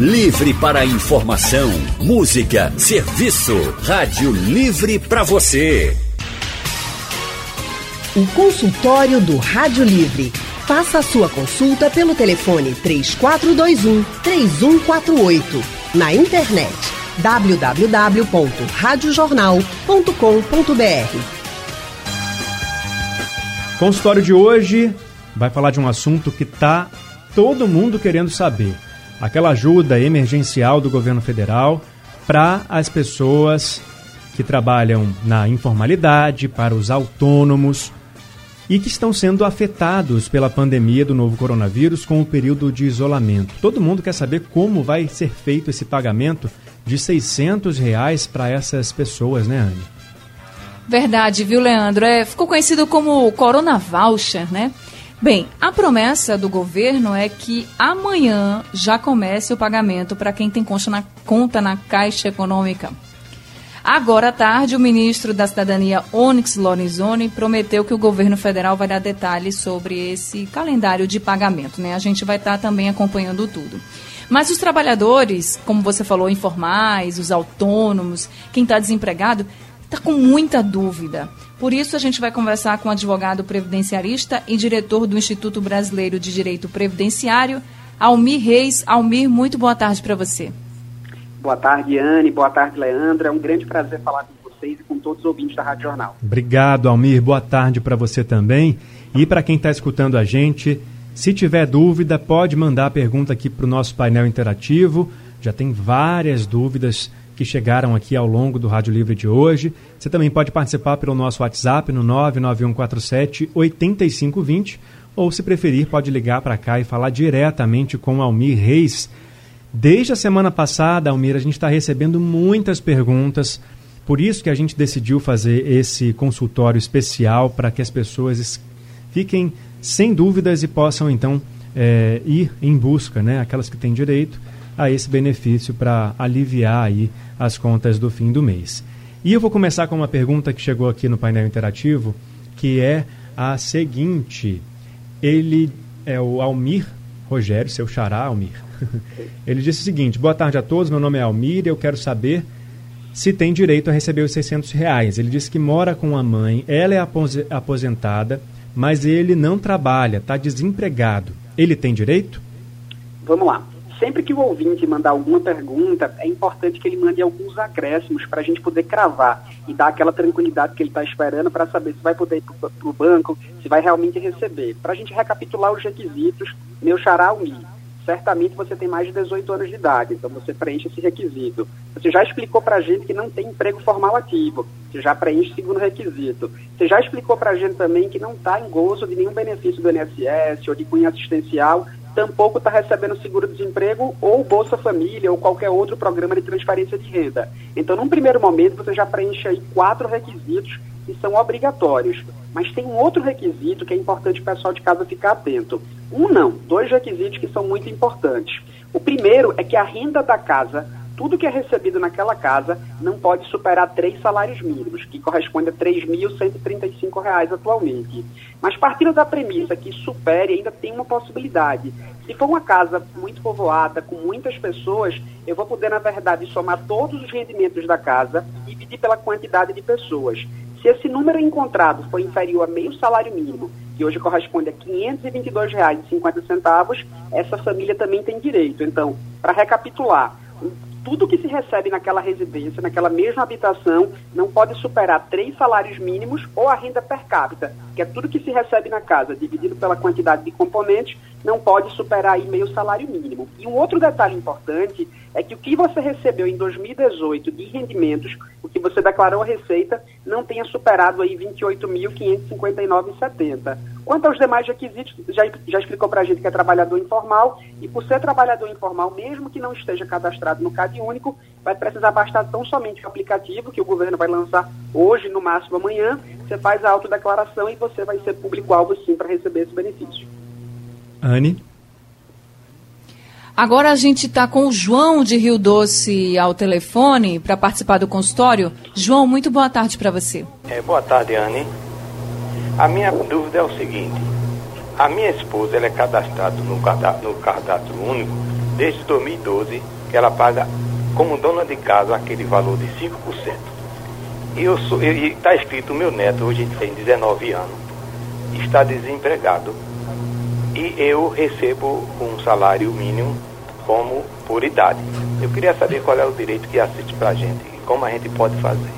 Livre para informação, música, serviço. Rádio Livre para você. O consultório do Rádio Livre. Faça a sua consulta pelo telefone 3421 3148. Na internet www.radiojornal.com.br. Consultório de hoje vai falar de um assunto que tá todo mundo querendo saber. Aquela ajuda emergencial do governo federal para as pessoas que trabalham na informalidade, para os autônomos e que estão sendo afetados pela pandemia do novo coronavírus com o período de isolamento. Todo mundo quer saber como vai ser feito esse pagamento de 600 reais para essas pessoas, né, Anne? Verdade, viu, Leandro? É, ficou conhecido como Corona Voucher, né? Bem, a promessa do governo é que amanhã já comece o pagamento para quem tem conta na, conta na Caixa Econômica. Agora à tarde, o ministro da Cidadania, Onyx Lorenzoni, prometeu que o governo federal vai dar detalhes sobre esse calendário de pagamento. Né? A gente vai estar também acompanhando tudo. Mas os trabalhadores, como você falou, informais, os autônomos, quem está desempregado, está com muita dúvida. Por isso, a gente vai conversar com o advogado previdenciarista e diretor do Instituto Brasileiro de Direito Previdenciário, Almir Reis. Almir, muito boa tarde para você. Boa tarde, Anne. Boa tarde, Leandra. É um grande prazer falar com vocês e com todos os ouvintes da Rádio Jornal. Obrigado, Almir. Boa tarde para você também. E para quem está escutando a gente, se tiver dúvida, pode mandar a pergunta aqui para o nosso painel interativo. Já tem várias dúvidas que chegaram aqui ao longo do Rádio Livre de hoje. Você também pode participar pelo nosso WhatsApp no 99147 8520 ou, se preferir, pode ligar para cá e falar diretamente com Almir Reis. Desde a semana passada, Almir, a gente está recebendo muitas perguntas. Por isso que a gente decidiu fazer esse consultório especial para que as pessoas fiquem sem dúvidas e possam então é, ir em busca, né, aquelas que têm direito a esse benefício para aliviar aí as contas do fim do mês. E eu vou começar com uma pergunta que chegou aqui no painel interativo, que é a seguinte. Ele é o Almir Rogério, seu xará, Almir. Ele disse o seguinte: Boa tarde a todos, meu nome é Almir e eu quero saber se tem direito a receber os 600 reais. Ele disse que mora com a mãe, ela é aposentada, mas ele não trabalha, está desempregado. Ele tem direito? Vamos lá sempre que o ouvinte mandar alguma pergunta, é importante que ele mande alguns acréscimos para a gente poder cravar e dar aquela tranquilidade que ele está esperando para saber se vai poder ir para o banco, se vai realmente receber. Para a gente recapitular os requisitos, meu xará Umi, certamente você tem mais de 18 anos de idade, então você preenche esse requisito. Você já explicou para a gente que não tem emprego formal ativo, você já preenche o segundo requisito. Você já explicou para a gente também que não está em gozo de nenhum benefício do INSS ou de cunho assistencial tampouco está recebendo seguro-desemprego ou Bolsa Família ou qualquer outro programa de transferência de renda. Então, num primeiro momento, você já preenche aí quatro requisitos que são obrigatórios. Mas tem um outro requisito que é importante o pessoal de casa ficar atento. Um não, dois requisitos que são muito importantes. O primeiro é que a renda da casa tudo que é recebido naquela casa não pode superar três salários mínimos, que corresponde a R$ 3.135 atualmente. Mas partindo da premissa que supere, ainda tem uma possibilidade. Se for uma casa muito povoada, com muitas pessoas, eu vou poder, na verdade, somar todos os rendimentos da casa e dividir pela quantidade de pessoas. Se esse número encontrado for inferior a meio salário mínimo, que hoje corresponde a R$ 522,50, essa família também tem direito. Então, para recapitular, tudo que se recebe naquela residência, naquela mesma habitação, não pode superar três salários mínimos ou a renda per capita, que é tudo que se recebe na casa, dividido pela quantidade de componentes, não pode superar aí meio salário mínimo. E um outro detalhe importante é que o que você recebeu em 2018 de rendimentos, o que você declarou a Receita, não tenha superado aí 28.559,70. Quanto aos demais requisitos, já, já explicou para a gente que é trabalhador informal, e por ser trabalhador informal, mesmo que não esteja cadastrado no CAD único, vai precisar bastar tão somente o aplicativo que o governo vai lançar hoje, no máximo amanhã, você faz a autodeclaração e você vai ser público-alvo sim para receber esse benefício. Anne? Agora a gente está com o João de Rio Doce ao telefone para participar do consultório. João, muito boa tarde para você. É, boa tarde, Anne. A minha dúvida é o seguinte: a minha esposa ela é cadastrada no cadastro, no cadastro único desde 2012 que ela paga como dona de casa aquele valor de 5%. E eu sou, está escrito, meu neto hoje tem 19 anos, está desempregado. E eu recebo um salário mínimo como por idade. Eu queria saber qual é o direito que assiste para a gente e como a gente pode fazer.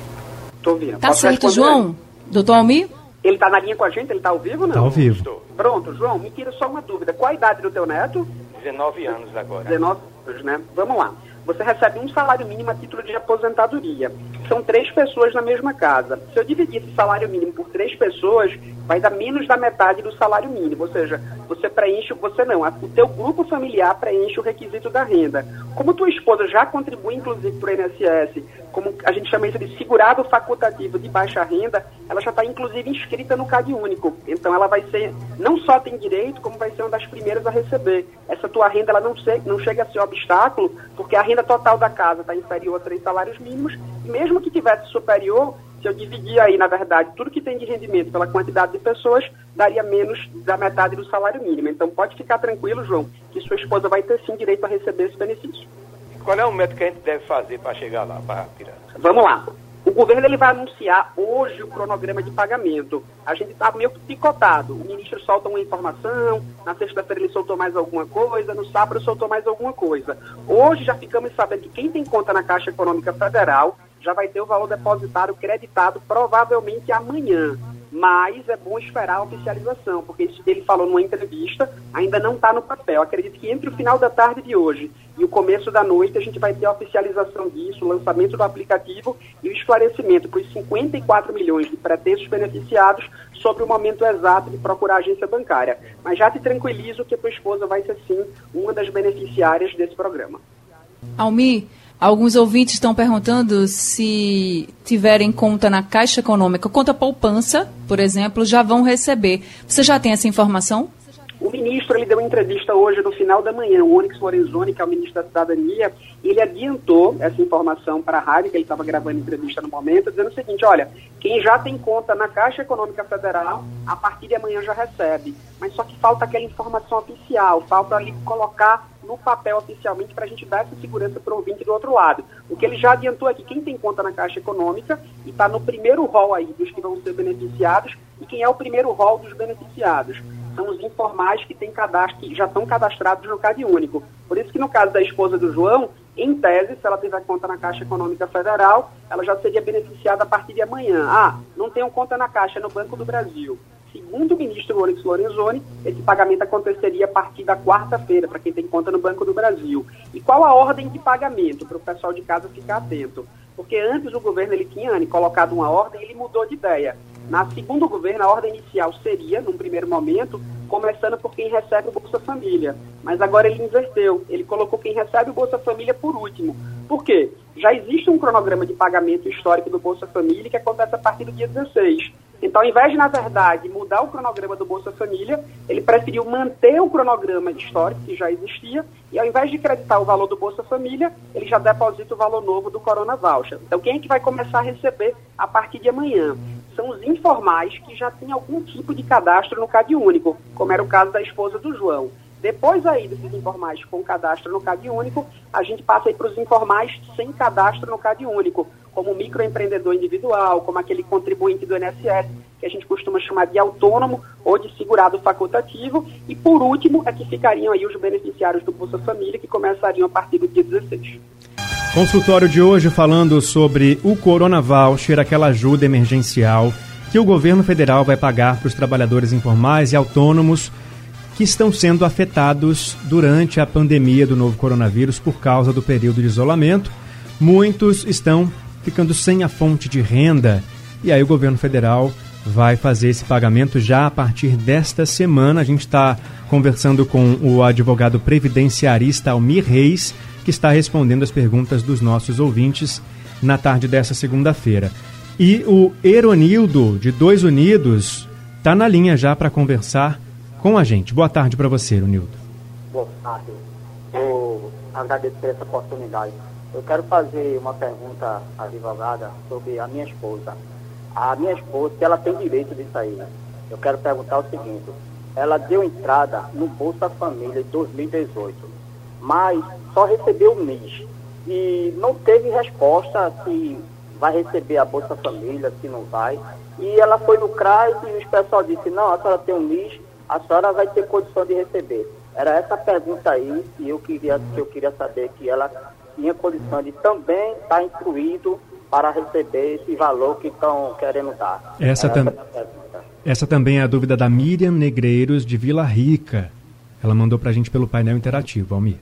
Estou ouvindo. Tá Posso certo? João? Doutor Almir? Ele está na linha com a gente? Ele está ao vivo ou não? Está ao vivo. Estou. Pronto, João, me tira só uma dúvida. Qual a idade do teu neto? 19 anos agora. 19 anos, né? Vamos lá você recebe um salário mínimo a título de aposentadoria. São três pessoas na mesma casa. Se eu dividir esse salário mínimo por três pessoas, vai dar menos da metade do salário mínimo. Ou seja, você preenche, você não, o teu grupo familiar preenche o requisito da renda. Como tua esposa já contribui, inclusive, para o INSS, como a gente chama isso de segurado facultativo de baixa renda, ela já está, inclusive, inscrita no CAD único. Então, ela vai ser, não só tem direito, como vai ser uma das primeiras a receber. Essa tua renda, ela não, se, não chega a ser obstáculo, porque a renda total da casa está inferior a três salários mínimos, e mesmo que tivesse superior, se eu dividir aí, na verdade, tudo que tem de rendimento pela quantidade de pessoas, daria menos da metade do salário mínimo. Então pode ficar tranquilo, João, que sua esposa vai ter sim direito a receber esse benefício. Qual é o método que a gente deve fazer para chegar lá, para tirar? Vamos lá. O governo ele vai anunciar hoje o cronograma de pagamento. A gente está meio picotado. O ministro solta uma informação, na sexta-feira ele soltou mais alguma coisa, no sábado soltou mais alguma coisa. Hoje já ficamos sabendo que quem tem conta na Caixa Econômica Federal já vai ter o valor depositado creditado provavelmente amanhã. Mas é bom esperar a oficialização, porque isso ele falou numa entrevista, ainda não está no papel. Acredito que entre o final da tarde de hoje e o começo da noite a gente vai ter a oficialização disso, o lançamento do aplicativo e o esclarecimento para os 54 milhões de pretensos beneficiados sobre o momento exato de procurar a agência bancária. Mas já te tranquilizo que a tua esposa vai ser sim uma das beneficiárias desse programa. Almi, Alguns ouvintes estão perguntando se tiverem conta na Caixa Econômica, conta poupança, por exemplo, já vão receber. Você já tem essa informação? O ministro ele deu uma entrevista hoje no final da manhã, o Onyx Lorenzoni, que é o ministro da Cidadania, ele adiantou essa informação para a rádio, que ele estava gravando entrevista no momento, dizendo o seguinte, olha, quem já tem conta na Caixa Econômica Federal, a partir de amanhã já recebe. Mas só que falta aquela informação oficial, falta ali colocar no papel oficialmente para a gente dar essa segurança para o ouvinte do outro lado. O que ele já adiantou é que quem tem conta na Caixa Econômica e está no primeiro rol aí dos que vão ser beneficiados, e quem é o primeiro rol dos beneficiados? São os informais que, tem cadastro, já estão cadastrados no CAD único. Por isso que no caso da esposa do João, em tese, se ela tiver conta na Caixa Econômica Federal, ela já seria beneficiada a partir de amanhã. Ah, não tenho conta na Caixa, é no Banco do Brasil. Segundo o ministro Onyx Lorenzoni, esse pagamento aconteceria a partir da quarta-feira, para quem tem conta no Banco do Brasil. E qual a ordem de pagamento, para o pessoal de casa ficar atento? Porque antes o governo ele tinha colocado uma ordem, ele mudou de ideia. Na segundo governo, a ordem inicial seria, num primeiro momento, começando por quem recebe o Bolsa Família. Mas agora ele inverteu. Ele colocou quem recebe o Bolsa Família por último. Por quê? Já existe um cronograma de pagamento histórico do Bolsa Família que acontece a partir do dia 16. Então, ao invés de, na verdade, mudar o cronograma do Bolsa Família, ele preferiu manter o cronograma histórico que já existia e, ao invés de creditar o valor do Bolsa Família, ele já deposita o valor novo do Corona Voucher. Então, quem é que vai começar a receber a partir de amanhã? São os informais que já têm algum tipo de cadastro no CAD único, como era o caso da esposa do João. Depois aí desses informais com cadastro no CAD único, a gente passa aí para os informais sem cadastro no CAD único, como microempreendedor individual, como aquele contribuinte do INSS, que a gente costuma chamar de autônomo ou de segurado facultativo. E por último, é que ficariam aí os beneficiários do Bolsa Família, que começariam a partir do dia 16. Consultório de hoje falando sobre o Corona Voucher, aquela ajuda emergencial que o governo federal vai pagar para os trabalhadores informais e autônomos que estão sendo afetados durante a pandemia do novo coronavírus por causa do período de isolamento. Muitos estão ficando sem a fonte de renda e aí o governo federal vai fazer esse pagamento já a partir desta semana. A gente está conversando com o advogado previdenciarista Almir Reis, que está respondendo as perguntas dos nossos ouvintes na tarde dessa segunda-feira. E o Eronildo, de Dois Unidos, está na linha já para conversar com a gente. Boa tarde para você, Nildo. Boa tarde. Eu agradeço por essa oportunidade. Eu quero fazer uma pergunta à advogada sobre a minha esposa. A minha esposa, ela tem direito de sair. Eu quero perguntar o seguinte: ela deu entrada no Bolsa Família em 2018, mas só recebeu um mês. E não teve resposta se vai receber a Bolsa Família, se não vai. E ela foi no CRAS e o pessoal disse, não, a senhora tem um mês, a senhora vai ter condição de receber. Era essa pergunta aí que eu queria, que eu queria saber que ela tinha condição de também estar tá incluído para receber esse valor que estão querendo dar. Essa, tam essa também é a dúvida da Miriam Negreiros, de Vila Rica. Ela mandou para a gente pelo painel interativo, Almir.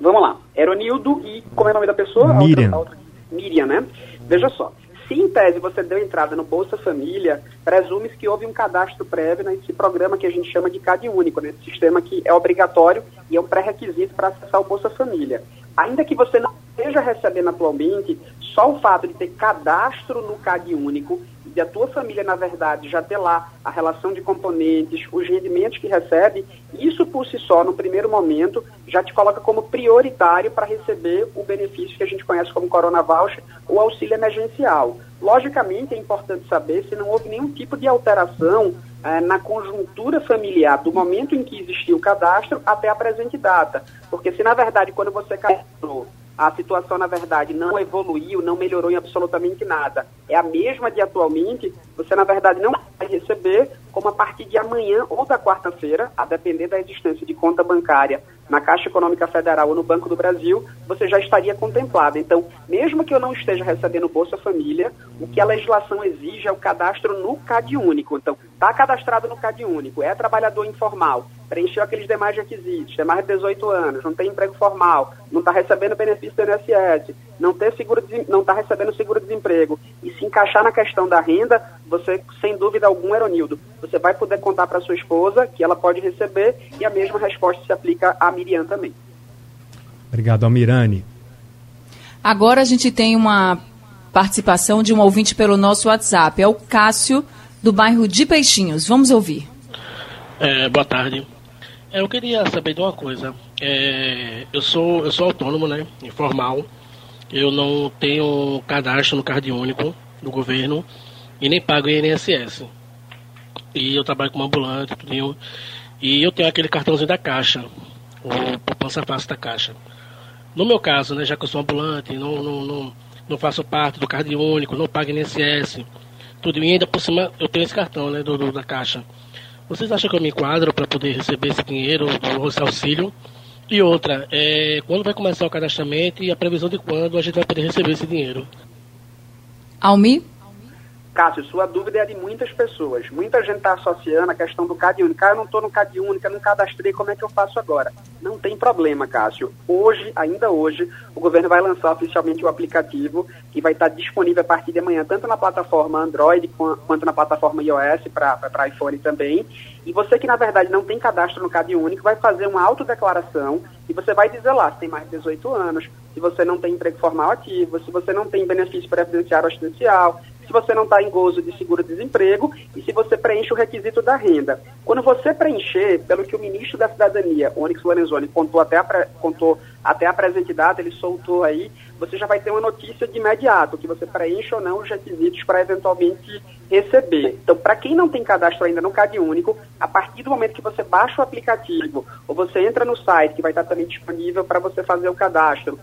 Vamos lá. Eronildo e como é o nome da pessoa? Miriam. A outra, a outra, Miriam, né? Veja só. Se em tese você deu entrada no Bolsa Família, presume-se que houve um cadastro prévio nesse programa que a gente chama de CAD único, nesse né? sistema que é obrigatório e é um pré-requisito para acessar o Bolsa Família. Ainda que você não esteja recebendo atualmente, só o fato de ter cadastro no CAD único de a tua família, na verdade, já ter lá a relação de componentes, os rendimentos que recebe, isso por si só, no primeiro momento, já te coloca como prioritário para receber o benefício que a gente conhece como Corona Voucher ou auxílio emergencial. Logicamente, é importante saber se não houve nenhum tipo de alteração eh, na conjuntura familiar do momento em que existiu o cadastro até a presente data. Porque se, na verdade, quando você cadastrou a situação, na verdade, não evoluiu, não melhorou em absolutamente nada. É a mesma de atualmente, você, na verdade, não vai receber como a partir de amanhã ou da quarta-feira, a depender da existência de conta bancária na Caixa Econômica Federal ou no Banco do Brasil, você já estaria contemplado. Então, mesmo que eu não esteja recebendo Bolsa Família, o que a legislação exige é o cadastro no CAD único. Então, está cadastrado no CAD único, é trabalhador informal, preencheu aqueles demais requisitos, tem mais de 18 anos, não tem emprego formal, não está recebendo benefício do INSS, não tem seguro não está recebendo seguro-desemprego e se encaixar na questão da renda, você, sem dúvida alguma, Eronildo, você vai poder contar para sua esposa que ela pode receber e a mesma resposta se aplica a Miriam também. Obrigado, Almirane. Agora a gente tem uma participação de um ouvinte pelo nosso WhatsApp. É o Cássio, do bairro de Peixinhos. Vamos ouvir. É, boa tarde. É, eu queria saber de uma coisa. É, eu, sou, eu sou autônomo, né? Informal. Eu não tenho cadastro no Card Único do governo e nem pago INSS. E eu trabalho como ambulante, tudo. E eu tenho aquele cartãozinho da Caixa, o poupança fácil da Caixa. No meu caso, né, já que eu sou ambulante, não, não, não, não faço parte do Card Único, não pago INSS, tudo. E ainda por cima eu tenho esse cartão né, do, do da Caixa. Vocês acham que eu me enquadro para poder receber esse dinheiro, esse auxílio? E outra, é, quando vai começar o cadastramento e a previsão de quando a gente vai poder receber esse dinheiro? Almi? Cássio, sua dúvida é de muitas pessoas. Muita gente está associando a questão do CAD único. Ah, eu não estou no CAD eu não cadastrei, como é que eu faço agora? Não tem problema, Cássio. Hoje, ainda hoje, o governo vai lançar oficialmente o aplicativo que vai estar disponível a partir de amanhã, tanto na plataforma Android quanto na plataforma iOS para iPhone também. E você que, na verdade, não tem cadastro no CAD único, vai fazer uma autodeclaração e você vai dizer lá se tem mais de 18 anos, se você não tem emprego formal ativo, se você não tem benefício previdenciário assistencial, se você não está em gozo de seguro-desemprego e se você preenche o requisito da renda. Quando você preencher, pelo que o ministro da Cidadania, Onyx Lorenzoni, contou até a, contou até a presente data, ele soltou aí, você já vai ter uma notícia de imediato, que você preenche ou não os requisitos para eventualmente receber. Então, para quem não tem cadastro ainda no CAD Único, a partir do momento que você baixa o aplicativo ou você entra no site, que vai estar também disponível para você fazer o cadastro,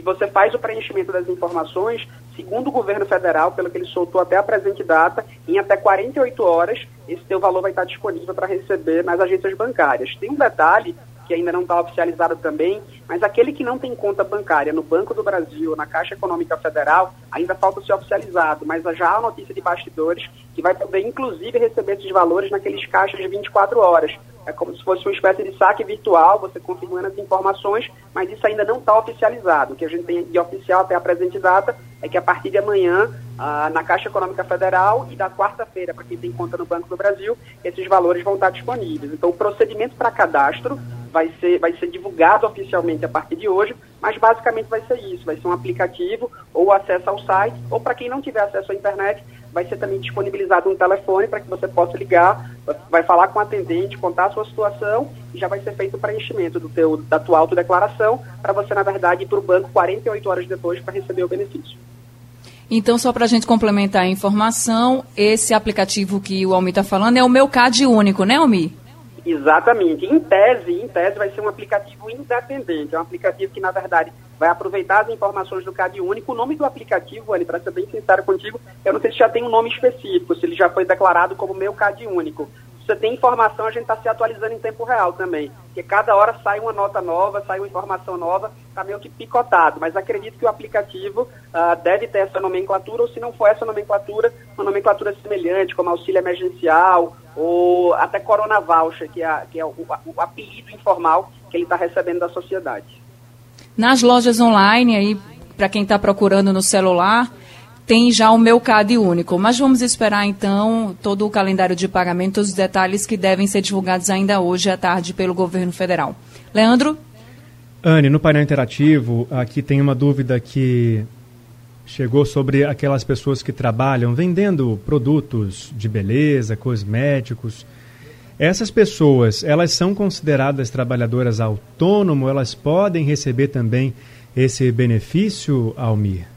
e você faz o preenchimento das informações, segundo o governo federal, pelo que ele soltou até a presente data, em até 48 horas, esse teu valor vai estar disponível para receber nas agências bancárias. Tem um detalhe que ainda não está oficializado também, mas aquele que não tem conta bancária no Banco do Brasil, na Caixa Econômica Federal, ainda falta ser oficializado, mas já há notícia de bastidores que vai poder, inclusive, receber esses valores naqueles caixas de 24 horas. É como se fosse uma espécie de saque virtual, você confirmando as informações, mas isso ainda não está oficializado. O que a gente tem de oficial até a presente data é que a partir de amanhã, ah, na Caixa Econômica Federal e da quarta-feira, para quem tem conta no Banco do Brasil, esses valores vão estar disponíveis. Então, o procedimento para cadastro vai ser, vai ser divulgado oficialmente a partir de hoje, mas basicamente vai ser isso, vai ser um aplicativo ou acesso ao site, ou para quem não tiver acesso à internet, vai ser também disponibilizado um telefone para que você possa ligar, vai falar com o atendente, contar a sua situação e já vai ser feito o preenchimento do teu, da tua autodeclaração para você, na verdade, ir para o banco 48 horas depois para receber o benefício. Então, só para a gente complementar a informação, esse aplicativo que o Almi está falando é o meu CAD único, né, Almi? Exatamente. Em tese, em tese vai ser um aplicativo independente. É um aplicativo que, na verdade, vai aproveitar as informações do CAD único. O nome do aplicativo, Anne, para ser bem sincero contigo, eu não sei se já tem um nome específico, se ele já foi declarado como meu CAD único. Você tem informação, a gente está se atualizando em tempo real também. Porque cada hora sai uma nota nova, sai uma informação nova, está meio que picotado. Mas acredito que o aplicativo uh, deve ter essa nomenclatura, ou se não for essa nomenclatura, uma nomenclatura semelhante, como auxílio emergencial, ou até Corona Voucher, que é, que é o, o apelido informal que ele está recebendo da sociedade. Nas lojas online, aí, para quem está procurando no celular, tem já o meu CAD único. Mas vamos esperar, então, todo o calendário de pagamento, os detalhes que devem ser divulgados ainda hoje à tarde pelo governo federal. Leandro? Anne, no painel interativo, aqui tem uma dúvida que chegou sobre aquelas pessoas que trabalham vendendo produtos de beleza, cosméticos. Essas pessoas, elas são consideradas trabalhadoras autônomas? Elas podem receber também esse benefício, Almir?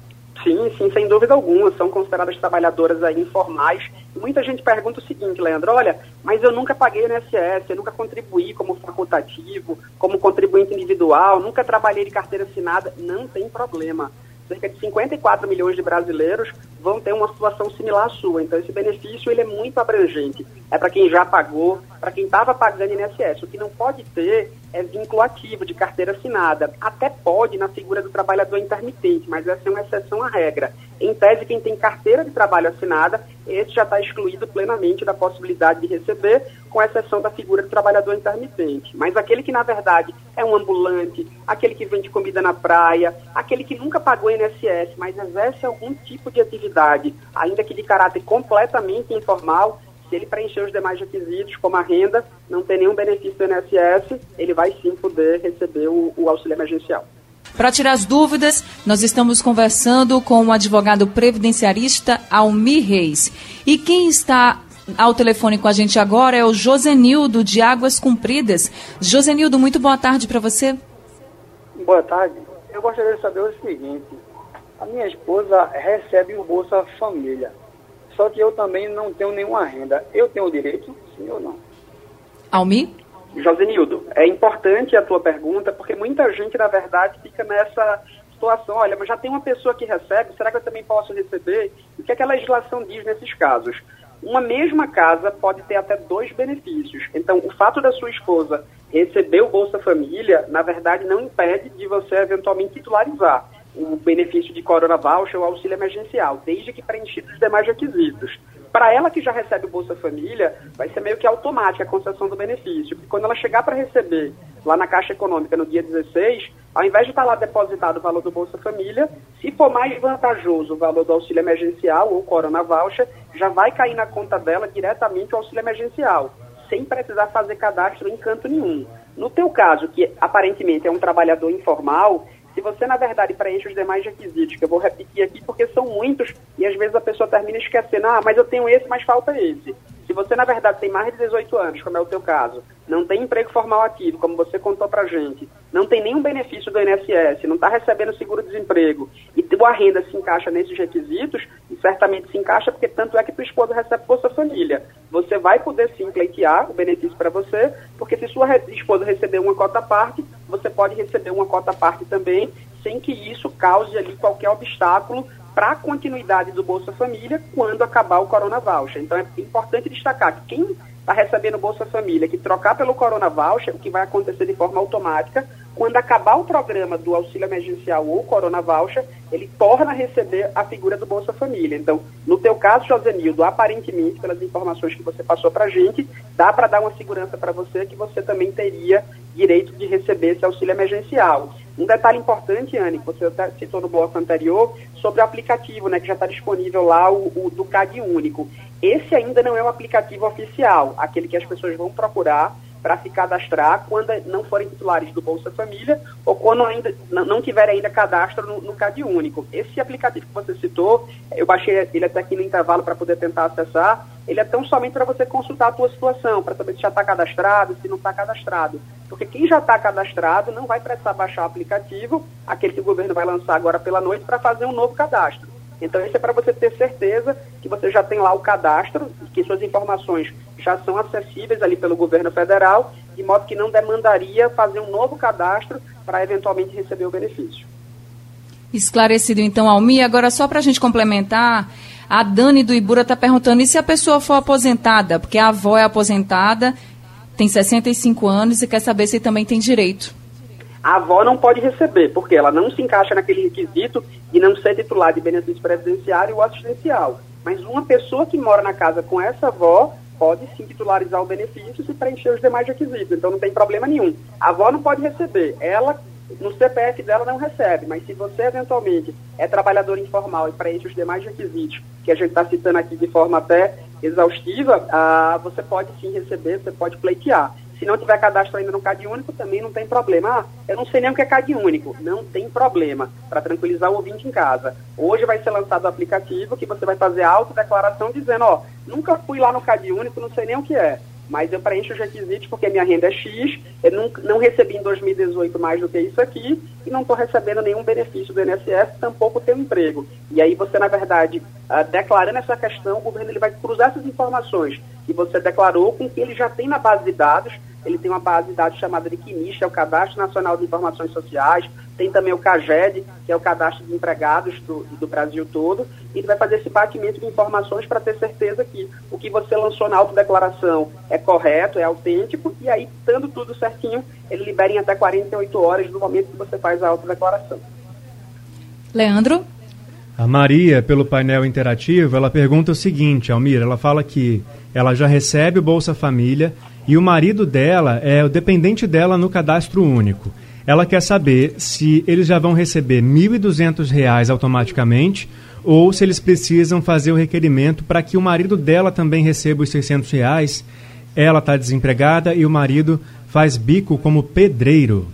Sim, sim, sem dúvida alguma. São consideradas trabalhadoras aí informais. Muita gente pergunta o seguinte, Leandro, olha, mas eu nunca paguei INSS, eu nunca contribuí como facultativo, como contribuinte individual, nunca trabalhei de carteira assinada. Não tem problema cerca de 54 milhões de brasileiros vão ter uma situação similar à sua. Então, esse benefício ele é muito abrangente. É para quem já pagou, para quem estava pagando INSS. O que não pode ter é vínculo ativo de carteira assinada. Até pode na figura do trabalhador intermitente, mas essa é uma exceção à regra. Em tese, quem tem carteira de trabalho assinada, esse já está excluído plenamente da possibilidade de receber, com exceção da figura do trabalhador intermitente. Mas aquele que, na verdade, é um ambulante, aquele que vende comida na praia, aquele que nunca pagou INSS, mas exerce algum tipo de atividade, ainda que de caráter completamente informal, se ele preencher os demais requisitos, como a renda, não tem nenhum benefício do INSS, ele vai sim poder receber o, o auxílio emergencial. Para tirar as dúvidas, nós estamos conversando com o advogado previdenciarista Almir Reis. E quem está ao telefone com a gente agora é o Josenildo, de Águas Compridas. Josenildo, muito boa tarde para você. Boa tarde. Eu gostaria de saber o seguinte: a minha esposa recebe o Bolsa Família, só que eu também não tenho nenhuma renda. Eu tenho o direito, sim ou não? Almir? Josenildo, é importante a tua pergunta, porque muita gente, na verdade, fica nessa situação, olha, mas já tem uma pessoa que recebe, será que eu também posso receber? O que, é que a legislação diz nesses casos? Uma mesma casa pode ter até dois benefícios. Então, o fato da sua esposa receber o Bolsa Família, na verdade, não impede de você eventualmente titularizar o benefício de Corona Voucher ou auxílio emergencial, desde que preenchidos os demais requisitos. Para ela que já recebe o Bolsa Família, vai ser meio que automática a concessão do benefício. Porque quando ela chegar para receber lá na Caixa Econômica no dia 16, ao invés de estar tá lá depositado o valor do Bolsa Família, se for mais vantajoso o valor do auxílio emergencial ou Corona Voucher, já vai cair na conta dela diretamente o auxílio emergencial, sem precisar fazer cadastro em canto nenhum. No teu caso, que aparentemente é um trabalhador informal, se você, na verdade, preenche os demais requisitos, que eu vou repetir aqui porque são muitos e às vezes a pessoa termina esquecendo, ah, mas eu tenho esse, mas falta esse. Se você, na verdade, tem mais de 18 anos, como é o teu caso, não tem emprego formal ativo, como você contou pra gente, não tem nenhum benefício do INSS, não está recebendo seguro-desemprego, e tua renda se encaixa nesses requisitos, e certamente se encaixa porque tanto é que tua esposa recebe Bolsa Família. Você vai poder sim pleitear o benefício para você, porque se sua esposa receber uma cota parte, você pode receber uma cota parte também, sem que isso cause ali qualquer obstáculo para a continuidade do Bolsa Família quando acabar o Corona Voucher. Então é importante destacar que quem está recebendo Bolsa Família, que trocar pelo Corona Voucher, o que vai acontecer de forma automática, quando acabar o programa do auxílio emergencial ou Corona Voucher, ele torna a receber a figura do Bolsa Família. Então, no teu caso, Josenildo, aparentemente, pelas informações que você passou para a gente, dá para dar uma segurança para você que você também teria direito de receber esse auxílio emergencial. Um detalhe importante, Anne, que você citou no bloco anterior, sobre o aplicativo, né, que já está disponível lá, o, o, do CAD Único. Esse ainda não é o aplicativo oficial, aquele que as pessoas vão procurar para se cadastrar quando não forem titulares do Bolsa Família ou quando ainda não tiverem ainda cadastro no, no CAD Único. Esse aplicativo que você citou, eu baixei ele até aqui no intervalo para poder tentar acessar, ele é tão somente para você consultar a tua situação, para saber se já está cadastrado, se não está cadastrado. Porque quem já está cadastrado não vai precisar baixar o aplicativo, aquele que o governo vai lançar agora pela noite, para fazer um novo cadastro. Então isso é para você ter certeza que você já tem lá o cadastro, que suas informações já são acessíveis ali pelo governo federal, de modo que não demandaria fazer um novo cadastro para eventualmente receber o benefício. Esclarecido então, Almi. Agora, só para a gente complementar, a Dani do Ibura está perguntando, e se a pessoa for aposentada? Porque a avó é aposentada, tem 65 anos e quer saber se também tem direito. A avó não pode receber, porque ela não se encaixa naquele requisito de não ser titular de benefício previdenciário ou assistencial. Mas uma pessoa que mora na casa com essa avó pode sim titularizar o benefício se preencher os demais requisitos. Então não tem problema nenhum. A avó não pode receber. Ela no CPF dela não recebe, mas se você eventualmente é trabalhador informal e preenche os demais requisitos que a gente está citando aqui de forma até exaustiva, ah, você pode sim receber, você pode pleitear. Se não tiver cadastro ainda no CAD único, também não tem problema. Ah, eu não sei nem o que é CAD único. Não tem problema, para tranquilizar o ouvinte em casa. Hoje vai ser lançado o aplicativo que você vai fazer a autodeclaração dizendo, ó, nunca fui lá no CAD único, não sei nem o que é mas eu preencho os requisitos porque minha renda é X, eu não, não recebi em 2018 mais do que isso aqui e não estou recebendo nenhum benefício do INSS, tampouco tenho emprego. E aí você, na verdade, uh, declarando essa questão, o governo ele vai cruzar essas informações que você declarou com o que ele já tem na base de dados, ele tem uma base de dados chamada de QNIS, é o Cadastro Nacional de Informações Sociais, tem também o CAGED, que é o Cadastro de Empregados do, do Brasil todo, e ele vai fazer esse batimento de informações para ter certeza que o que você lançou na autodeclaração é correto, é autêntico, e aí, estando tudo certinho, ele libera em até 48 horas do momento que você faz a autodeclaração. Leandro? A Maria, pelo painel interativo, ela pergunta o seguinte, Almira, ela fala que ela já recebe o Bolsa Família e o marido dela é o dependente dela no cadastro único. Ela quer saber se eles já vão receber R$ 1.200 automaticamente ou se eles precisam fazer o requerimento para que o marido dela também receba os 600 reais. Ela está desempregada e o marido faz bico como pedreiro.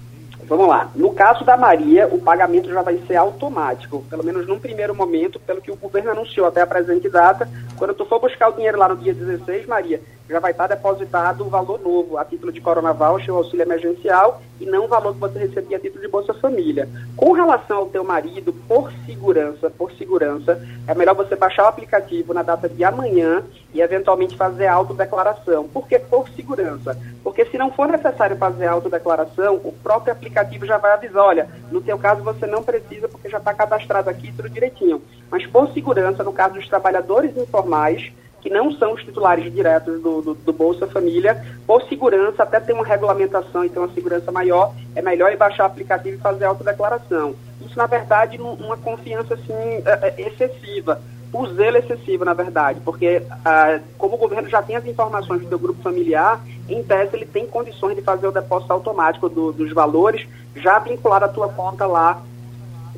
Vamos lá. No caso da Maria, o pagamento já vai ser automático, pelo menos num primeiro momento, pelo que o governo anunciou até a presente data. Quando tu for buscar o dinheiro lá no dia 16, Maria, já vai estar depositado o valor novo, a título de Corona Voucher, o auxílio emergencial, e não o valor que você recebia a título de Bolsa Família. Com relação ao teu marido, por segurança, por segurança, é melhor você baixar o aplicativo na data de amanhã e eventualmente fazer a autodeclaração. Por que por segurança? Porque se não for necessário fazer a autodeclaração, o próprio aplicativo já vai avisar, olha, no teu caso você não precisa porque já está cadastrado aqui tudo direitinho. Mas por segurança, no caso dos trabalhadores informais, que não são os titulares diretos do, do, do, Bolsa Família, por segurança, até ter uma regulamentação e ter uma segurança maior, é melhor ir baixar o aplicativo e fazer a autodeclaração. Isso, na verdade, uma confiança assim, é, é, excessiva, o zelo excessivo, na verdade, porque ah, como o governo já tem as informações do grupo familiar, em tese ele tem condições de fazer o depósito automático do, dos valores já vinculado à tua conta lá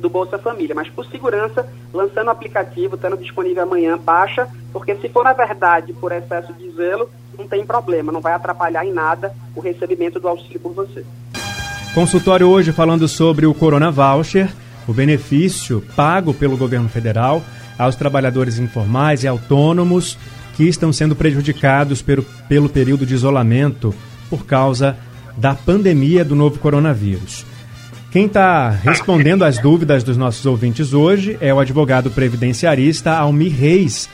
do Bolsa Família. Mas por segurança, lançando o aplicativo, estando disponível amanhã, baixa, porque se for na verdade por excesso de zelo, não tem problema, não vai atrapalhar em nada o recebimento do auxílio por você. Consultório hoje falando sobre o Corona Voucher, o benefício pago pelo governo federal aos trabalhadores informais e autônomos que estão sendo prejudicados pelo, pelo período de isolamento por causa da pandemia do novo coronavírus. Quem está respondendo às dúvidas dos nossos ouvintes hoje é o advogado previdenciarista Almir Reis.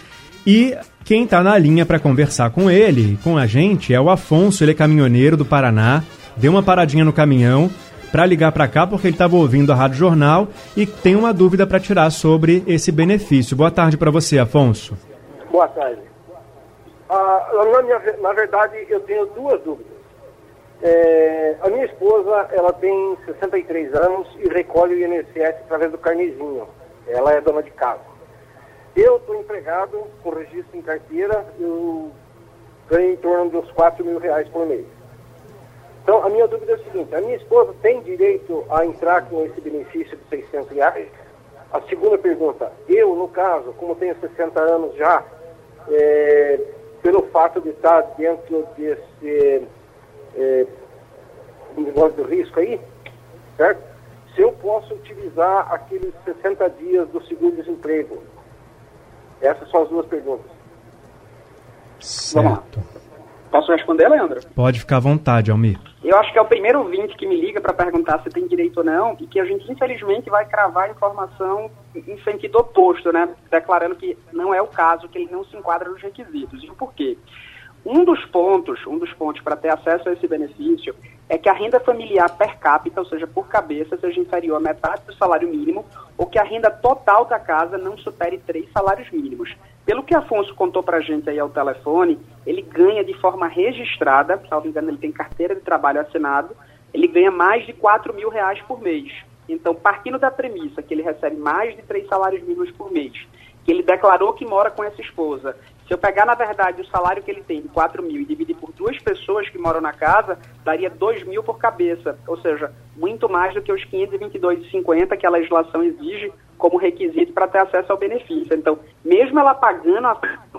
E quem está na linha para conversar com ele, com a gente, é o Afonso, ele é caminhoneiro do Paraná. Deu uma paradinha no caminhão para ligar para cá porque ele estava ouvindo a Rádio Jornal e tem uma dúvida para tirar sobre esse benefício. Boa tarde para você, Afonso. Boa tarde. Ah, na, minha, na verdade, eu tenho duas dúvidas. É, a minha esposa, ela tem 63 anos e recolhe o INSS através do carnezinho. Ela é dona de casa. Eu estou empregado com registro em carteira, eu ganho em torno dos 4 mil reais por mês. Então, a minha dúvida é a seguinte, a minha esposa tem direito a entrar com esse benefício de 600 reais? A segunda pergunta, eu, no caso, como tenho 60 anos já, é, pelo fato de estar dentro desse é, um negócio de risco aí, certo? Se eu posso utilizar aqueles 60 dias do Posso responder, Leandro? Pode ficar à vontade, Almir. Eu acho que é o primeiro ouvinte que me liga para perguntar se tem direito ou não, e que a gente, infelizmente, vai cravar a informação em sentido oposto, né? Declarando que não é o caso, que ele não se enquadra nos requisitos. E o porquê? Um dos pontos, um dos pontos para ter acesso a esse benefício é que a renda familiar per capita, ou seja, por cabeça, seja inferior a metade do salário mínimo, ou que a renda total da casa não supere três salários mínimos. Pelo que Afonso contou para a gente aí ao telefone, ele ganha de forma registrada, salvo engano, ele tem carteira de trabalho assinado, ele ganha mais de 4 mil reais por mês. Então, partindo da premissa que ele recebe mais de três salários mínimos por mês, que ele declarou que mora com essa esposa se eu pegar, na verdade, o salário que ele tem de 4 mil e dividir por duas pessoas que moram na casa, daria 2 mil por cabeça. Ou seja, muito mais do que os 522,50 que a legislação exige como requisito para ter acesso ao benefício. Então, mesmo ela pagando,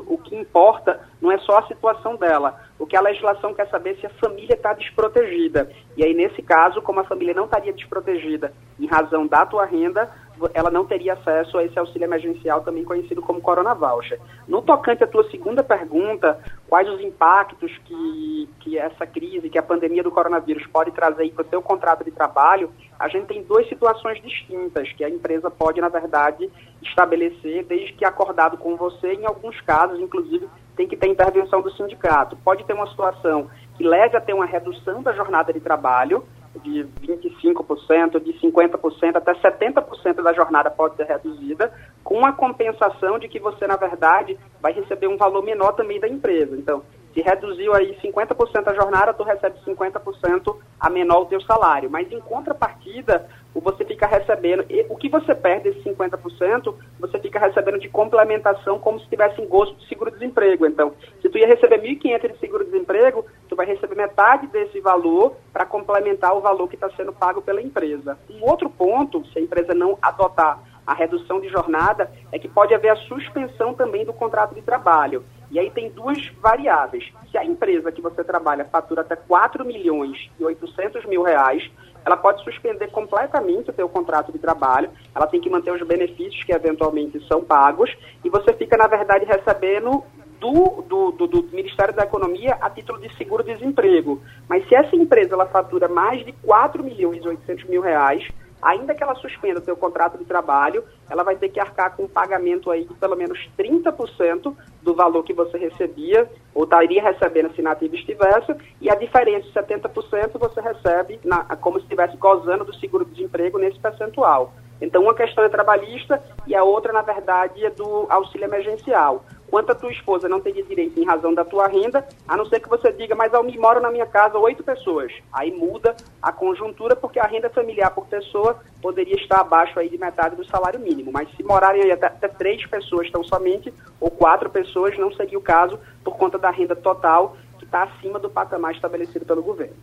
o que importa não é só a situação dela. O que a legislação quer saber é se a família está desprotegida. E aí, nesse caso, como a família não estaria desprotegida em razão da tua renda, ela não teria acesso a esse auxílio emergencial, também conhecido como Corona Voucher. No tocante à tua segunda pergunta, quais os impactos que, que essa crise, que a pandemia do coronavírus pode trazer para o seu contrato de trabalho, a gente tem duas situações distintas que a empresa pode, na verdade, estabelecer, desde que acordado com você, em alguns casos, inclusive, tem que ter intervenção do sindicato. Pode ter uma situação que leve a ter uma redução da jornada de trabalho, de 25%, de 50%, até 70% da jornada pode ser reduzida, com a compensação de que você, na verdade, vai receber um valor menor também da empresa. Então, se reduziu aí 50% a jornada, tu recebe 50% a menor o teu salário. Mas em contrapartida, você fica recebendo, o que você perde esse 50%, você fica recebendo de complementação como se tivesse em gosto de seguro-desemprego. Então, se tu ia receber 1.500 de seguro-desemprego, tu vai receber metade desse valor para complementar o valor que está sendo pago pela empresa. Um outro ponto, se a empresa não adotar a redução de jornada, é que pode haver a suspensão também do contrato de trabalho. E aí tem duas variáveis. Se a empresa que você trabalha fatura até 4 milhões e 800 mil reais, ela pode suspender completamente o seu contrato de trabalho, ela tem que manter os benefícios que eventualmente são pagos, e você fica, na verdade, recebendo do, do, do, do Ministério da Economia a título de seguro-desemprego. Mas se essa empresa ela fatura mais de 4 milhões e 800 mil reais, ainda que ela suspenda o seu contrato de trabalho, ela vai ter que arcar com um pagamento aí de pelo menos 30% do valor que você recebia, ou estaria recebendo se nativa estivesse, e a diferença de 70% você recebe na, como se estivesse gozando do seguro-desemprego nesse percentual. Então, uma questão é trabalhista e a outra, na verdade, é do auxílio emergencial quanto a tua esposa não teria direito em razão da tua renda, a não ser que você diga, mas eu moro na minha casa oito pessoas. Aí muda a conjuntura, porque a renda familiar por pessoa poderia estar abaixo aí de metade do salário mínimo. Mas se morarem aí até, até três pessoas tão somente, ou quatro pessoas, não seria o caso por conta da renda total, que está acima do patamar estabelecido pelo governo.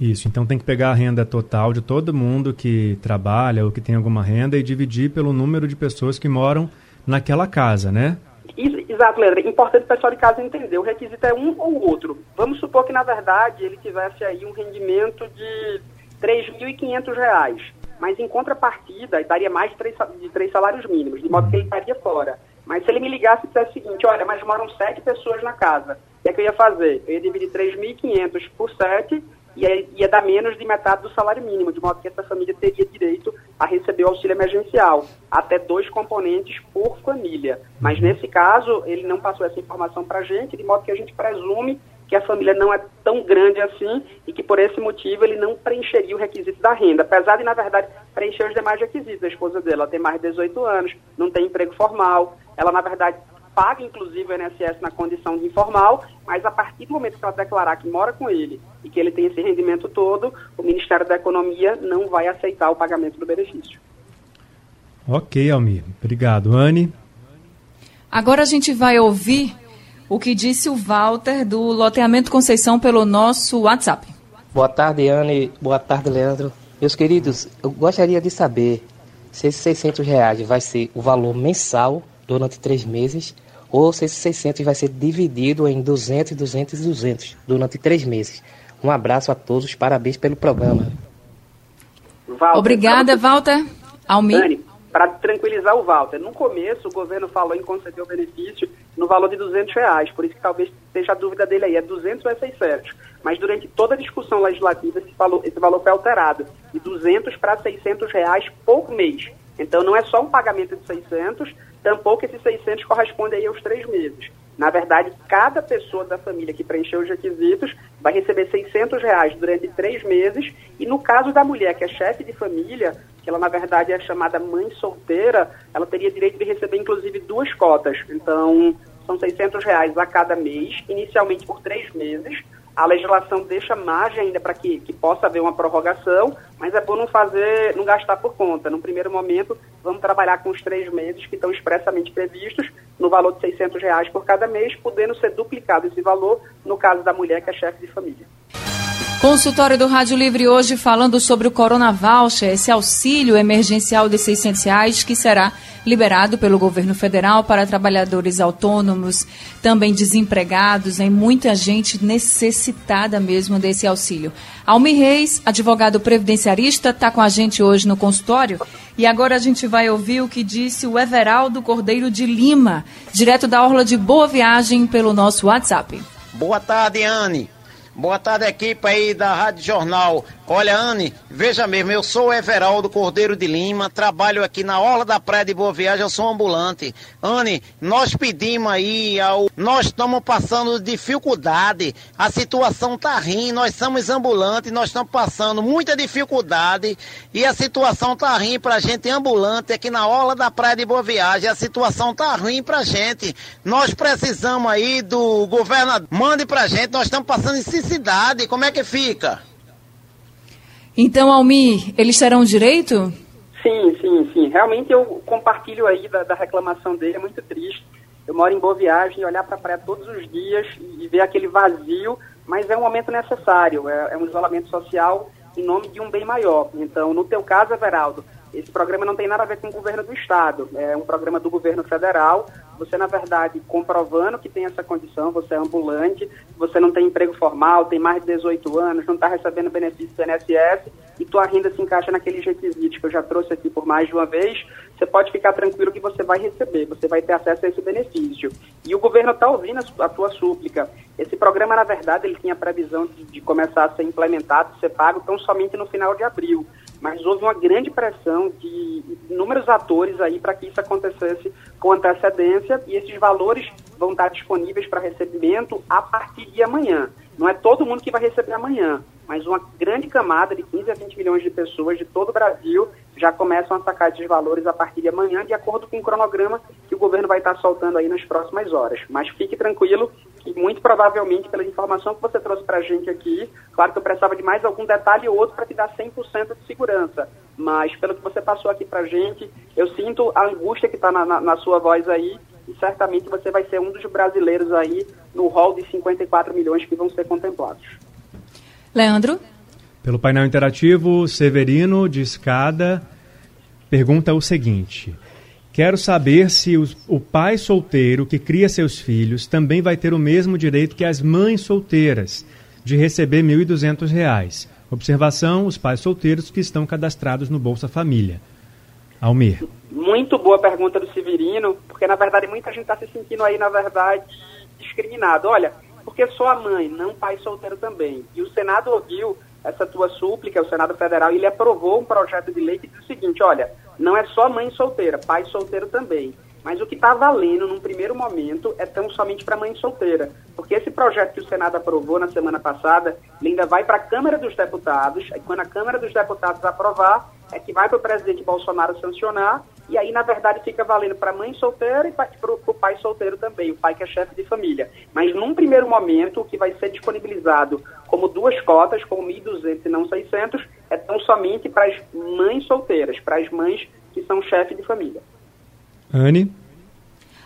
Isso, então tem que pegar a renda total de todo mundo que trabalha ou que tem alguma renda e dividir pelo número de pessoas que moram naquela casa, né? Exato, Leandro. É importante o pessoal de casa entender. O requisito é um ou outro. Vamos supor que, na verdade, ele tivesse aí um rendimento de R$ 3.500, mas em contrapartida daria mais de três, de três salários mínimos, de modo que ele estaria fora. Mas se ele me ligasse e dissesse o seguinte, olha, mas moram sete pessoas na casa, o que é que eu ia fazer? Eu ia dividir 3.500 por sete ia, ia dar menos de metade do salário mínimo, de modo que essa família teria direito a receber o auxílio emergencial, até dois componentes por família. Mas nesse caso, ele não passou essa informação para a gente, de modo que a gente presume que a família não é tão grande assim e que por esse motivo ele não preencheria o requisito da renda, apesar de, na verdade, preencher os demais requisitos. A esposa dele ela tem mais de 18 anos, não tem emprego formal, ela, na verdade, paga inclusive o INSS na condição de informal, mas a partir do momento que ela declarar que mora com ele e que ele tem esse rendimento todo, o Ministério da Economia não vai aceitar o pagamento do benefício. Ok, Almir. Obrigado. Anne? Agora a gente vai ouvir o que disse o Walter do Loteamento Conceição pelo nosso WhatsApp. Boa tarde, Anne. Boa tarde, Leandro. Meus queridos, eu gostaria de saber se esses 600 reais vai ser o valor mensal durante três meses ou se esse 600 vai ser dividido em 200, 200 e 200 durante três meses. Um abraço a todos, parabéns pelo programa. Walter, Obrigada, Walter. Almir. Para tranquilizar o Walter, no começo o governo falou em conceder o benefício no valor de 200 reais. Por isso que talvez seja a dúvida dele aí, é 200 ou é 600? Mas durante toda a discussão legislativa esse valor, esse valor foi alterado, de 200 para 600 reais por mês. Então não é só um pagamento de 600, tampouco esses 600 correspondem aí aos três meses. Na verdade, cada pessoa da família que preencheu os requisitos vai receber 600 reais durante três meses. E no caso da mulher que é chefe de família, que ela na verdade é chamada mãe solteira, ela teria direito de receber inclusive duas cotas. Então, são 600 reais a cada mês, inicialmente por três meses. A legislação deixa margem ainda para que, que possa haver uma prorrogação, mas é bom não fazer, não gastar por conta. No primeiro momento, vamos trabalhar com os três meses que estão expressamente previstos no valor de 600 reais por cada mês, podendo ser duplicado esse valor no caso da mulher que é chefe de família. Consultório do Rádio Livre hoje falando sobre o Corona Voucher, esse auxílio emergencial de 600 reais que será liberado pelo governo federal para trabalhadores autônomos, também desempregados, em muita gente necessitada mesmo desse auxílio. Almir Reis, advogado previdenciarista, está com a gente hoje no consultório e agora a gente vai ouvir o que disse o Everaldo Cordeiro de Lima, direto da Orla de Boa Viagem pelo nosso WhatsApp. Boa tarde, Anne. Boa tarde, equipe aí da Rádio Jornal. Olha, Anne, veja mesmo, eu sou o Everaldo Cordeiro de Lima, trabalho aqui na Orla da Praia de Boa Viagem, eu sou ambulante. Anne, nós pedimos aí ao. Nós estamos passando dificuldade, a situação tá ruim, nós somos ambulantes, nós estamos passando muita dificuldade e a situação tá ruim pra gente ambulante aqui na Orla da Praia de Boa Viagem, a situação tá ruim pra gente. Nós precisamos aí do governador, mande pra gente, nós estamos passando necessidade, como é que fica? Então, Almir, eles terão direito? Sim, sim, sim. Realmente eu compartilho aí da, da reclamação dele, é muito triste. Eu moro em Boa Viagem olhar para a praia todos os dias e, e ver aquele vazio, mas é um momento necessário, é, é um isolamento social em nome de um bem maior. Então, no teu caso, Everaldo, esse programa não tem nada a ver com o governo do Estado, é um programa do governo federal. Você, na verdade, comprovando que tem essa condição, você é ambulante, você não tem emprego formal, tem mais de 18 anos, não está recebendo benefício do INSS e tua renda se encaixa naqueles requisitos que eu já trouxe aqui por mais de uma vez, você pode ficar tranquilo que você vai receber, você vai ter acesso a esse benefício. E o governo está ouvindo a tua súplica. Esse programa, na verdade, ele tinha previsão de, de começar a ser implementado, ser pago tão somente no final de abril mas houve uma grande pressão de inúmeros atores aí para que isso acontecesse com antecedência e esses valores vão estar disponíveis para recebimento a partir de amanhã. Não é todo mundo que vai receber amanhã, mas uma grande camada de 15 a 20 milhões de pessoas de todo o Brasil já começam a sacar esses valores a partir de amanhã, de acordo com o cronograma que o governo vai estar soltando aí nas próximas horas. Mas fique tranquilo que muito provavelmente, pela informação que você trouxe para a gente aqui, claro que eu precisava de mais algum detalhe ou outro para te dar 100% de segurança, mas pelo que você passou aqui para a gente, eu sinto a angústia que está na, na, na sua voz aí e certamente você vai ser um dos brasileiros aí no rol de 54 milhões que vão ser contemplados. Leandro? Pelo painel interativo, Severino de Escada pergunta o seguinte: Quero saber se os, o pai solteiro que cria seus filhos também vai ter o mesmo direito que as mães solteiras de receber R$ 1.200. Observação: os pais solteiros que estão cadastrados no Bolsa Família. Almir. Muito boa pergunta do Severino, porque na verdade muita gente está se sentindo aí, na verdade, discriminado. Olha, porque só a mãe, não pai solteiro também. E o Senado ouviu essa tua súplica, o Senado Federal, ele aprovou um projeto de lei que diz o seguinte, olha, não é só mãe solteira, pai solteiro também. Mas o que está valendo num primeiro momento é tão somente para mãe solteira. Porque esse projeto que o Senado aprovou na semana passada, ele ainda vai para a Câmara dos Deputados, e quando a Câmara dos Deputados aprovar, é que vai para o presidente Bolsonaro sancionar, e aí, na verdade, fica valendo para a mãe solteira e para o pai solteiro também, o pai que é chefe de família. Mas num primeiro momento, o que vai ser disponibilizado como duas cotas, como 1.200 e não 600, é tão somente para as mães solteiras, para as mães que são chefe de família. Anne?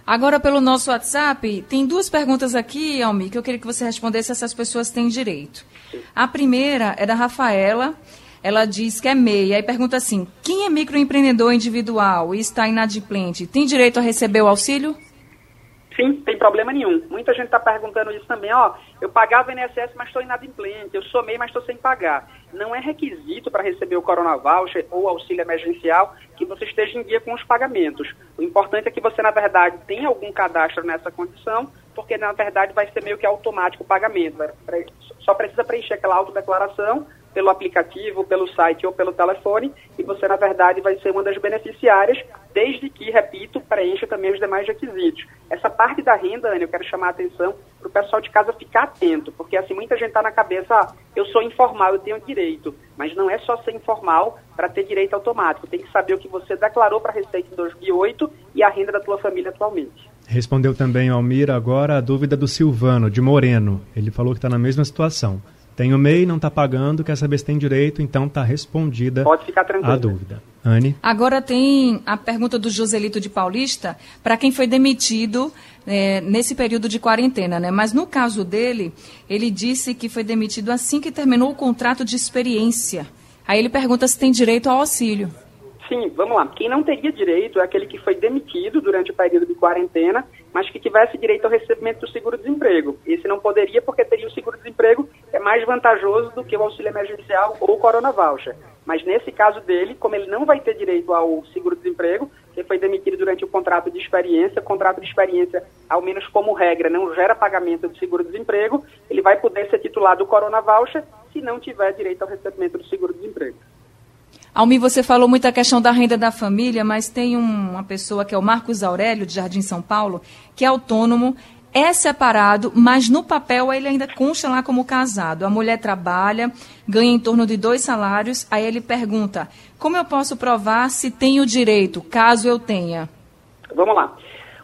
Agora, pelo nosso WhatsApp, tem duas perguntas aqui, Almi, que eu queria que você respondesse se essas pessoas têm direito. A primeira é da Rafaela. Ela diz que é MEI. Aí pergunta assim: quem é microempreendedor individual e está inadimplente tem direito a receber o auxílio? Sim, tem problema nenhum. Muita gente está perguntando isso também, ó, eu pagava INSS, mas estou inadimplente, eu somei, mas estou sem pagar. Não é requisito para receber o Corona Voucher ou auxílio emergencial que você esteja em dia com os pagamentos. O importante é que você, na verdade, tenha algum cadastro nessa condição, porque, na verdade, vai ser meio que automático o pagamento. Só precisa preencher aquela autodeclaração pelo aplicativo, pelo site ou pelo telefone, e você, na verdade, vai ser uma das beneficiárias, desde que, repito, preencha também os demais requisitos. Essa parte da renda, Ana, eu quero chamar a atenção para o pessoal de casa ficar atento, porque assim, muita gente está na cabeça, ah, eu sou informal, eu tenho direito, mas não é só ser informal para ter direito automático, tem que saber o que você declarou para a Receita em 2008 e a renda da tua família atualmente. Respondeu também, Almir, agora a dúvida do Silvano, de Moreno. Ele falou que está na mesma situação. Tem o MEI, não está pagando, quer saber se tem direito, então está respondida Pode ficar tranquilo. a dúvida. Anne? Agora tem a pergunta do Joselito de Paulista, para quem foi demitido é, nesse período de quarentena, né? Mas no caso dele, ele disse que foi demitido assim que terminou o contrato de experiência. Aí ele pergunta se tem direito ao auxílio. Sim, vamos lá. Quem não teria direito é aquele que foi demitido durante o período de quarentena, mas que tivesse direito ao recebimento do seguro-desemprego. Esse não poderia porque teria o seguro-desemprego é mais vantajoso do que o auxílio emergencial ou o Corona Voucher. Mas nesse caso dele, como ele não vai ter direito ao seguro-desemprego, ele foi demitido durante o contrato de experiência, o contrato de experiência, ao menos como regra, não gera pagamento de seguro-desemprego, ele vai poder ser titulado do Corona Voucher se não tiver direito ao recebimento do seguro-desemprego. Almi, você falou muito a questão da renda da família, mas tem um, uma pessoa que é o Marcos Aurélio, de Jardim São Paulo, que é autônomo, é separado, mas no papel ele ainda consta lá como casado. A mulher trabalha, ganha em torno de dois salários, aí ele pergunta, como eu posso provar se tenho direito, caso eu tenha? Vamos lá.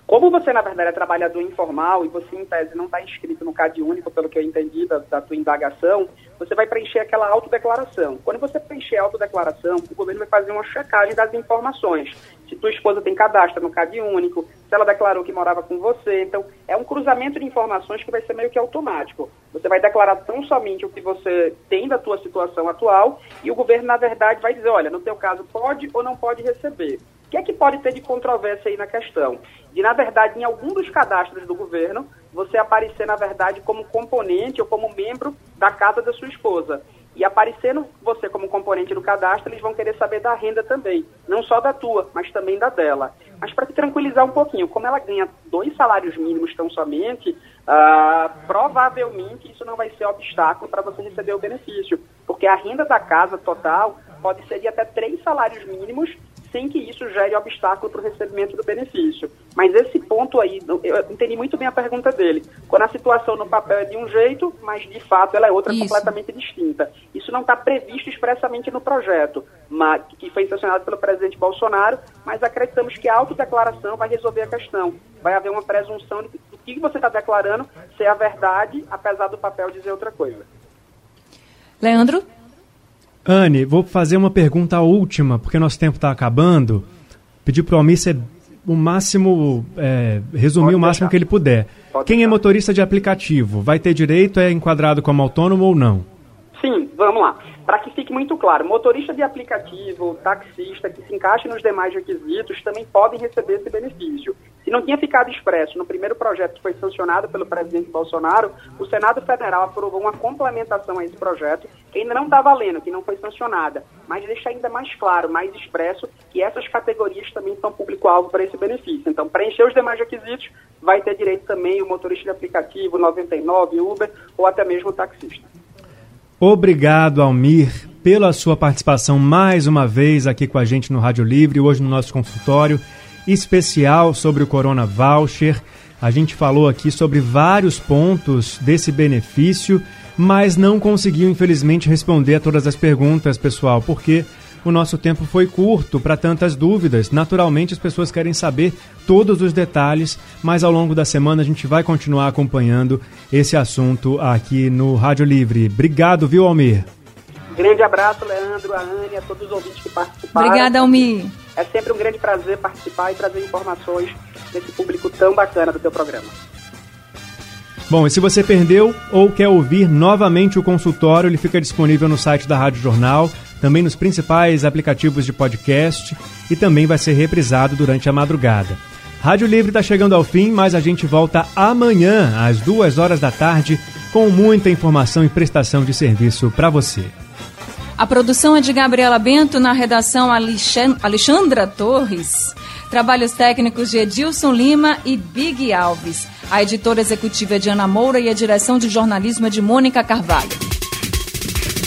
Como você, na verdade, é trabalhador informal e você, em tese, não está inscrito no CAD único, pelo que eu entendi da, da tua indagação, você vai preencher aquela autodeclaração. Quando você preencher a autodeclaração, o governo vai fazer uma checagem das informações. Se tua esposa tem cadastro no CAD único, se ela declarou que morava com você. Então, é um cruzamento de informações que vai ser meio que automático. Você vai declarar tão somente o que você tem da tua situação atual e o governo, na verdade, vai dizer, olha, no teu caso pode ou não pode receber. Que é que pode ter de controvérsia aí na questão? De, na verdade, em algum dos cadastros do governo, você aparecer, na verdade, como componente ou como membro da casa da sua esposa. E aparecendo você como componente do cadastro, eles vão querer saber da renda também. Não só da tua, mas também da dela. Mas para te tranquilizar um pouquinho, como ela ganha dois salários mínimos tão somente, uh, provavelmente isso não vai ser obstáculo para você receber o benefício. Porque a renda da casa total pode ser de até três salários mínimos sem que isso gere obstáculo para o recebimento do benefício. Mas esse ponto aí, eu entendi muito bem a pergunta dele. Quando a situação no papel é de um jeito, mas de fato ela é outra isso. completamente distinta. Isso não está previsto expressamente no projeto, mas, que foi sancionado pelo presidente Bolsonaro, mas acreditamos que a autodeclaração vai resolver a questão. Vai haver uma presunção do que você está declarando ser a verdade, apesar do papel dizer outra coisa. Leandro? Anne, vou fazer uma pergunta última, porque nosso tempo está acabando. Pedir para o Almir ser o máximo, é, resumir Pode o máximo deixar. que ele puder. Pode Quem é deixar. é motorista de aplicativo, vai ter direito, é enquadrado como autônomo ou não? Sim, vamos lá. Para que fique muito claro, motorista de aplicativo, taxista, que se encaixe nos demais requisitos, também podem receber esse benefício. Se não tinha ficado expresso no primeiro projeto que foi sancionado pelo presidente Bolsonaro, o Senado Federal aprovou uma complementação a esse projeto, que ainda não está valendo, que não foi sancionada, mas deixa ainda mais claro, mais expresso, que essas categorias também são público-alvo para esse benefício. Então, preencher os demais requisitos, vai ter direito também o motorista de aplicativo, 99, Uber ou até mesmo o taxista. Obrigado, Almir, pela sua participação mais uma vez aqui com a gente no Rádio Livre, hoje no nosso consultório especial sobre o Corona Voucher. A gente falou aqui sobre vários pontos desse benefício, mas não conseguiu, infelizmente, responder a todas as perguntas, pessoal, porque o nosso tempo foi curto para tantas dúvidas. Naturalmente, as pessoas querem saber todos os detalhes, mas ao longo da semana a gente vai continuar acompanhando esse assunto aqui no Rádio Livre. Obrigado, viu, Almir? Grande abraço, Leandro, a Anne, a todos os ouvintes que participaram. Obrigada, Almir. É sempre um grande prazer participar e trazer informações desse público tão bacana do teu programa. Bom, e se você perdeu ou quer ouvir novamente o consultório, ele fica disponível no site da Rádio Jornal, também nos principais aplicativos de podcast e também vai ser reprisado durante a madrugada. Rádio Livre está chegando ao fim, mas a gente volta amanhã, às duas horas da tarde, com muita informação e prestação de serviço para você. A produção é de Gabriela Bento, na redação Alexandra Torres. Trabalhos técnicos de Edilson Lima e Big Alves. A editora executiva é de Ana Moura e a direção de jornalismo é de Mônica Carvalho.